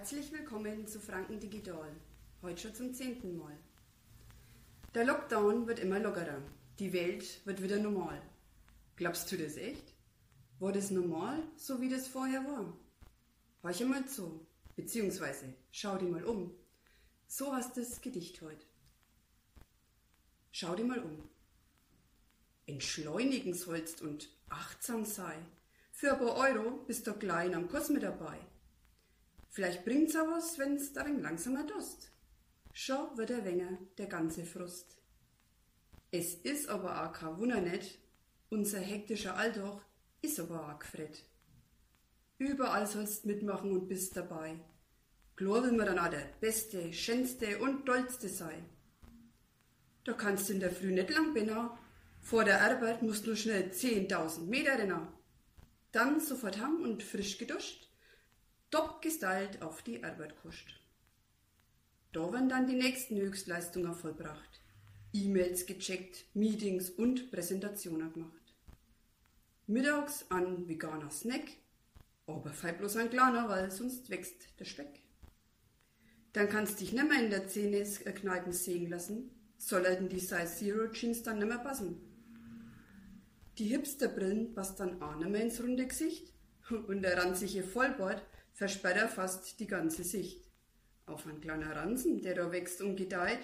Herzlich willkommen zu Franken Digital. Heute schon zum zehnten Mal. Der Lockdown wird immer lockerer. Die Welt wird wieder normal. Glaubst du das echt? War das normal, so wie das vorher war? Horch mal zu, beziehungsweise schau dich mal um. So hast das Gedicht heute. Schau dich mal um. Entschleunigen sollst und achtsam sei. Für ein paar Euro bist du klein am Kurs mit dabei. Vielleicht bringt's auch was, wenn's darin langsamer Durst. Schon wird er wenger, der ganze Frust. Es ist aber auch kein Wunder nicht, unser hektischer Alltag ist aber auch gefret. Überall sollst mitmachen und bist dabei. Klar will man dann auch der Beste, Schönste und Tollste sein. Da kannst du in der Früh nicht lang binnen. Vor der Arbeit musst du schnell 10.000 Meter rennen. Dann sofort ham und frisch geduscht top gestylt auf die Arbeit kuscht. Da werden dann die nächsten Höchstleistungen vollbracht. E-Mails gecheckt, Meetings und Präsentationen gemacht. Mittags ein veganer Snack, aber fei bloß ein kleiner, weil sonst wächst der Speck. Dann kannst dich nimmer in der Zähne-Kneipen sehen lassen, sollten die Size Zero Jeans dann nimmer passen. Die Hipsterbrillen passt dann auch nimmer ins runde Gesicht und der ranzige Vollbart versperrt er fast die ganze Sicht. Auf ein kleiner Ransen, der da wächst und gedeiht,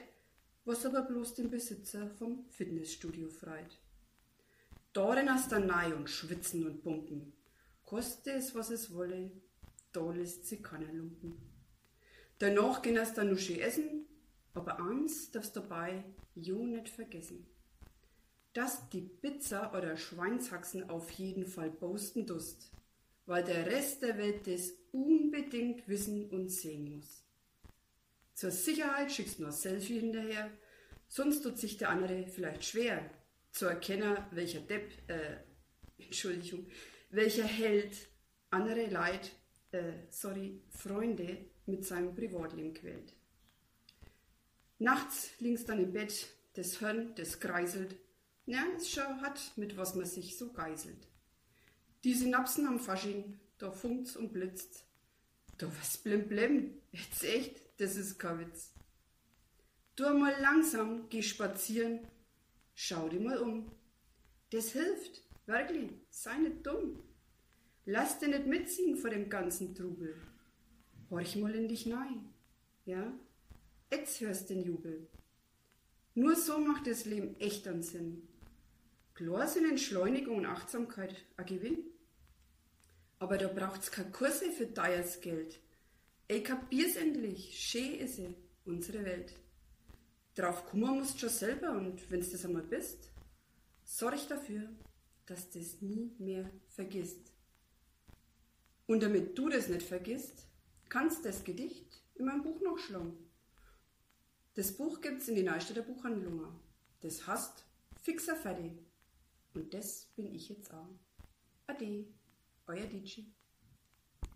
was aber bloß den Besitzer vom Fitnessstudio freit. Darin hast nahe und schwitzen und pumpen. Koste es, was es wolle, da lässt sie keiner lumpen. Danach gehen erst dann Nuschi essen, aber eins darfst dabei jo nicht vergessen. Dass die Pizza oder Schweinshaxen auf jeden Fall posten dust weil der Rest der Welt das unbedingt wissen und sehen muss. Zur Sicherheit schickst du nur Selfie hinterher, sonst tut sich der andere vielleicht schwer zu erkennen, welcher Depp, äh, Entschuldigung, welcher Held andere Leid, äh, sorry, Freunde mit seinem Privatleben quält. Nachts links dann im Bett, das Hirn, das kreiselt, ja, es schon hat, mit was man sich so geißelt. Die Synapsen am Fasching, da funkt's und blitzt. Da was blim blim, jetzt echt, das ist kein Witz. Du mal langsam, geh spazieren, schau dir mal um. Das hilft, wirklich, sei nicht dumm. Lass dir nicht mitziehen vor dem ganzen Trubel. Horch mal in dich nein, ja? Jetzt hörst den Jubel. Nur so macht das Leben echt einen Sinn. Klar sind Entschleunigung und Achtsamkeit ein Gewinn. Aber da braucht's keine Kurse für teures Geld. Ich kapier's endlich. Schön ist sie, unsere Welt. Drauf kommen musst schon selber und wenn's das einmal bist, sorg dafür, dass das nie mehr vergisst. Und damit du das nicht vergisst, kannst das Gedicht in meinem Buch noch schlagen. Das Buch gibt's in die Neustädter Buchhandlung. Das heißt Fixer fertig. Und das bin ich jetzt auch. Ade. Euer Dici.